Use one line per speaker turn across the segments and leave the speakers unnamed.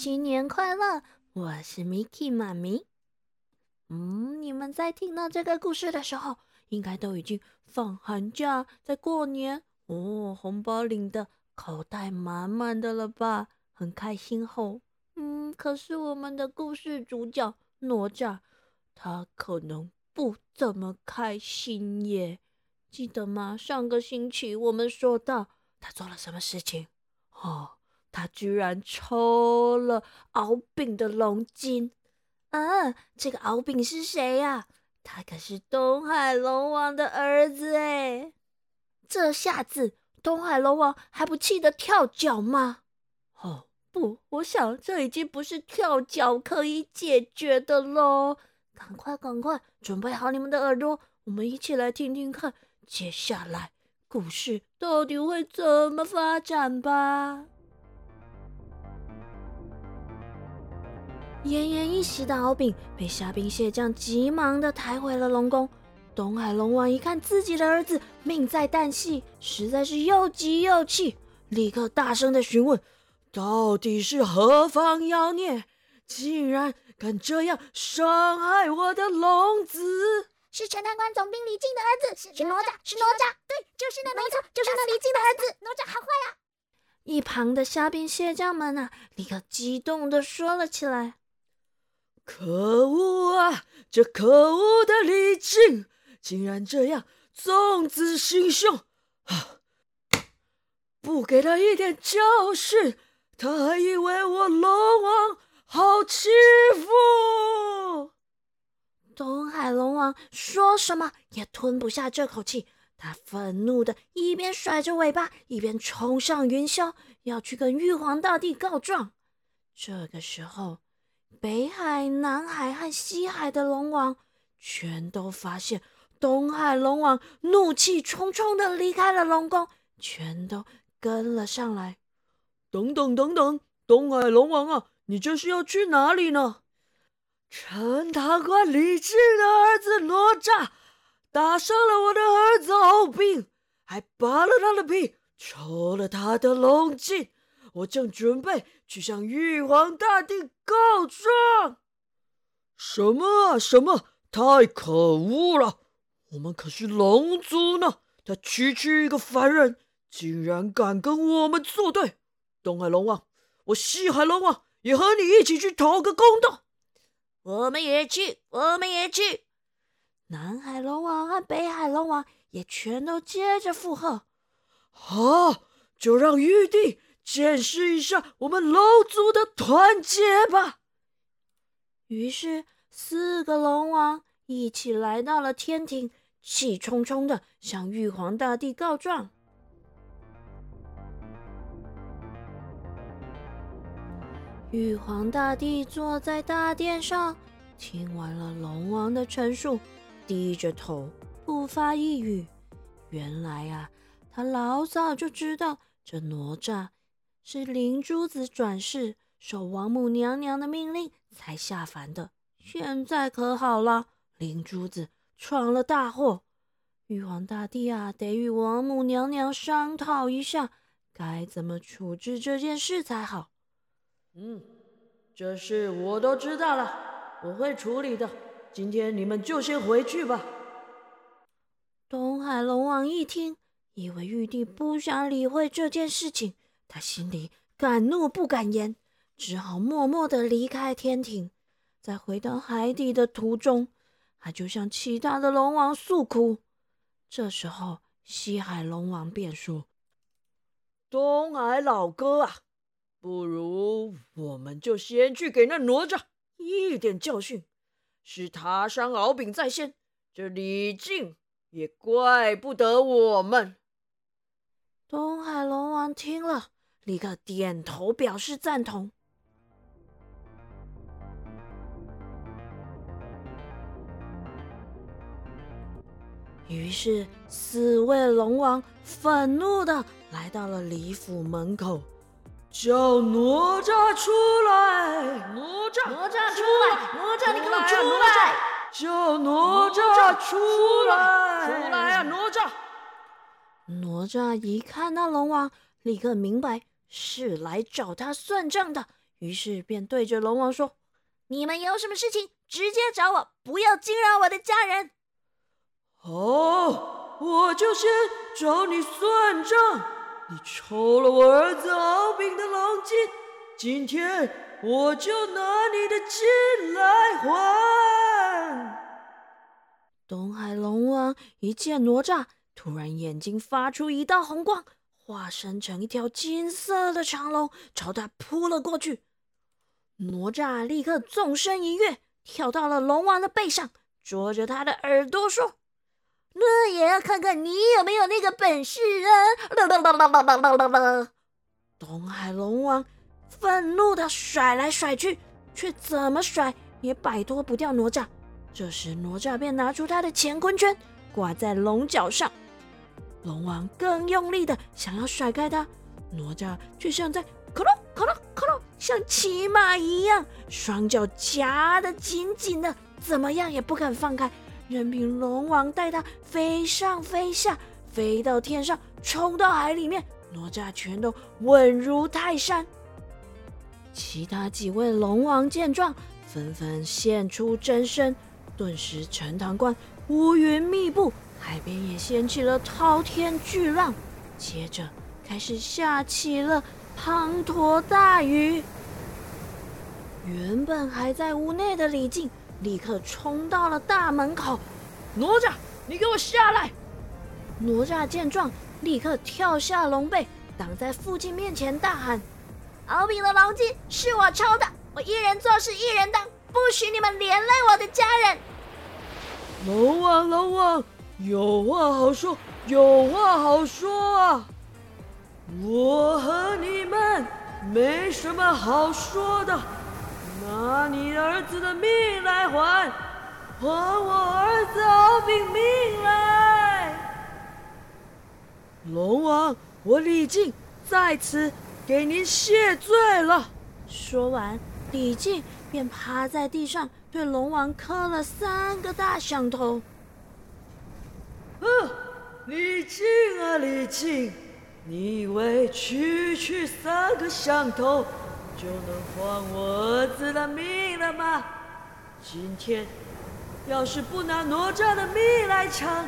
新年快乐！我是 Miki 妈咪。嗯，你们在听到这个故事的时候，应该都已经放寒假，在过年哦，红包领的口袋满满的了吧？很开心吼。嗯，可是我们的故事主角哪吒，他可能不怎么开心耶。记得吗？上个星期我们说到他做了什么事情？哦。他居然抽了敖丙的龙筋！啊，这个敖丙是谁呀？他可是东海龙王的儿子哎！这下子东海龙王还不气得跳脚吗？哦，不，我想这已经不是跳脚可以解决的喽！赶快，赶快准备好你们的耳朵，我们一起来听听看，接下来故事到底会怎么发展吧！奄奄一息的敖丙被虾兵蟹将急忙的抬回了龙宫。东海龙王一看自己的儿子命在旦夕，实在是又急又气，立刻大声的询问：“到底是何方妖孽，竟然敢这样伤害我的龙子？”
是陈贪官总兵李靖的儿子，是哪吒，是哪吒，对，就是那没错，就是那李靖的儿子。哪吒好坏啊！
一旁的虾兵蟹将们啊，立刻激动的说了起来。可恶啊！这可恶的李靖，竟然这样纵子行凶！不给他一点教训，他还以为我龙王好欺负。东海龙王说什么也吞不下这口气，他愤怒的一边甩着尾巴，一边冲上云霄，要去跟玉皇大帝告状。这个时候。北海、南海和西海的龙王全都发现东海龙王怒气冲冲的离开了龙宫，全都跟了上来。等等等等，东海龙王啊，你这是要去哪里呢？陈塘关李靖的儿子哪吒打伤了我的儿子敖丙，还扒了他的皮，抽了他的龙筋。我正准备去向玉皇大帝告状。什么啊？什么？太可恶了！我们可是龙族呢，他区区一个凡人，竟然敢跟我们作对！东海龙王，我西海龙王也和你一起去讨个公道。我们也去，我们也去。南海龙王和北海龙王也全都接着附和。好，就让玉帝。见识一下我们龙族的团结吧。于是，四个龙王一起来到了天庭，气冲冲的向玉皇大帝告状。玉皇大帝坐在大殿上，听完了龙王的陈述，低着头不发一语。原来啊，他老早就知道这哪吒。是灵珠子转世，受王母娘娘的命令才下凡的。现在可好了，灵珠子闯了大祸，玉皇大帝啊，得与王母娘娘商讨一下，该怎么处置这件事才好。嗯，这事我都知道了，我会处理的。今天你们就先回去吧。东海龙王一听，以为玉帝不想理会这件事情。他心里敢怒不敢言，只好默默的离开天庭。在回到海底的途中，他就向其他的龙王诉苦。这时候，西海龙王便说：“东海老哥啊，不如我们就先去给那哪吒一点教训。是他伤敖丙在先，这李靖也怪不得我们。”东海龙王听了。立刻点头表示赞同。于是，四位龙王愤怒的来到了李府门口，叫哪吒出来！哪吒，
哪吒出来！哪吒，你给我出来！
叫哪吒出来！
出来啊，哪吒！
哪吒一看到龙王，立刻明白。是来找他算账的，于是便对着龙王说：“
你们有什么事情，直接找我，不要惊扰我的家人。”
好，我就先找你算账。你抽了我儿子敖丙的龙筋，今天我就拿你的筋来还。
东海龙王一见哪吒，突然眼睛发出一道红光，化身成一条金色的长龙，朝他扑了过去。哪吒立刻纵身一跃，跳到了龙王的背上，啄着他的耳朵说。
那也要看看你有没有那个本事啊！
东海龙王愤怒的甩来甩去，却怎么甩也摆脱不掉哪吒。这时哪吒便拿出他的乾坤圈，挂在龙角上。龙王更用力的想要甩开他，哪吒却像在咯咯咯咯咯咯，像骑马一样，双脚夹得紧紧的，怎么样也不肯放开。任凭龙王带他飞上飞下，飞到天上，冲到海里面，哪吒全都稳如泰山。其他几位龙王见状，纷纷现出真身，顿时陈塘关乌云密布，海边也掀起了滔天巨浪，接着开始下起了滂沱大雨。原本还在屋内的李靖。立刻冲到了大门口，
哪吒，你给我下来！
哪吒见状，立刻跳下龙背，挡在父亲面前，大喊：“
敖丙的龙筋是我抽的，我一人做事一人当，不许你们连累我的家人！”
龙王，龙王，有话好说，有话好说啊！我和你们没什么好说的。拿你儿子的命来还，还我儿子敖丙命来！龙王，我李靖在此给您谢罪了。
说完，李靖便趴在地上，对龙王磕了三个大响头。
哼，李靖啊，李靖，你以为区区三个响头？就能换我儿子的命了吗？今天要是不拿哪吒的命来偿，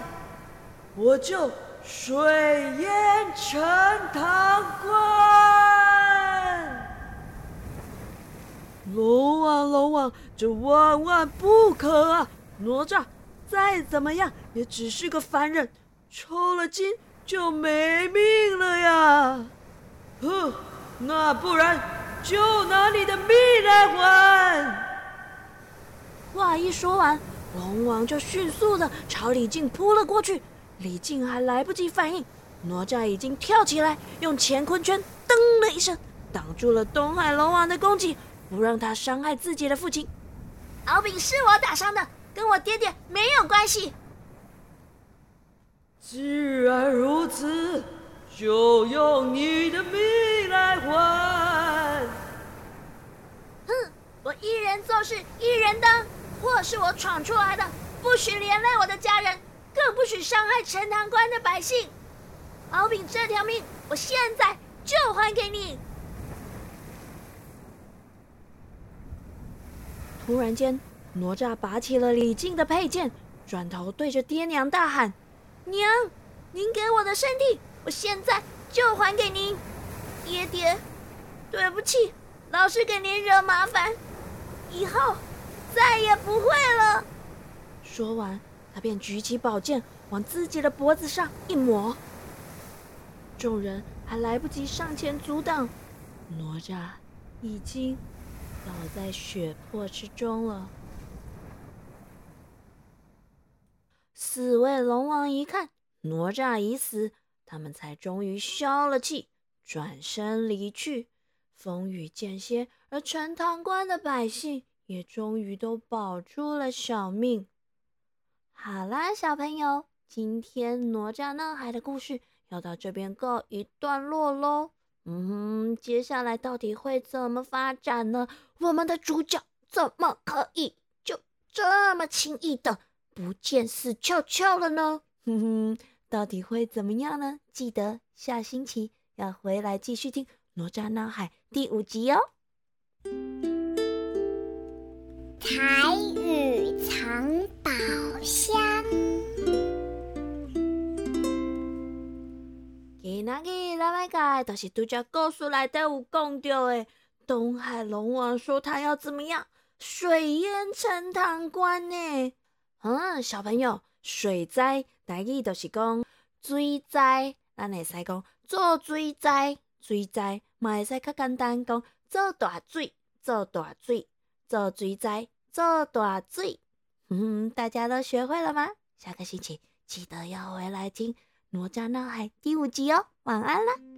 我就水淹陈塘关！龙王，龙王，这万万不可啊！哪吒再怎么样也只是个凡人，抽了筋就没命了呀！哼，那不然。就拿你的命来还！
话一说完，龙王就迅速的朝李靖扑了过去。李靖还来不及反应，哪吒已经跳起来，用乾坤圈噔了一声，挡住了东海龙王的攻击，不让他伤害自己的父亲。
敖丙是我打伤的，跟我爹爹没有关系。
既然如此。就用你的命来还！
哼，我一人做事一人当，祸是我闯出来的，不许连累我的家人，更不许伤害陈塘关的百姓。敖丙这条命，我现在就还给你！
突然间，哪吒拔起了李靖的佩剑，转头对着爹娘大喊：“
娘，您给我的身体！”我现在就还给您，爹爹，对不起，老是给您惹麻烦，以后再也不会了。
说完，他便举起宝剑往自己的脖子上一抹。众人还来不及上前阻挡，哪吒已经倒在血泊之中了。四位龙王一看哪吒已死。他们才终于消了气，转身离去。风雨间歇，而陈塘关的百姓也终于都保住了小命。好啦，小朋友，今天哪吒闹海的故事要到这边告一段落喽。嗯，接下来到底会怎么发展呢？我们的主角怎么可以就这么轻易的不见死翘翘了呢？哼哼。到底会怎么样呢？记得下星期要回来继续听《哪吒闹海》第五集哦。
彩雨藏宝箱。
今仔日咱要讲的，就是拄则故事内底有讲到的，东海龙王说他要怎么样？水淹陈塘关呢？嗯，小朋友，水灾台语就是讲水灾，咱会使讲做水灾，水灾嘛会使较简单讲做大水，做大水，做水灾，做大水。嗯，大家都学会了吗？下个星期记得要回来听。哪吒闹海第五集哦，晚安了。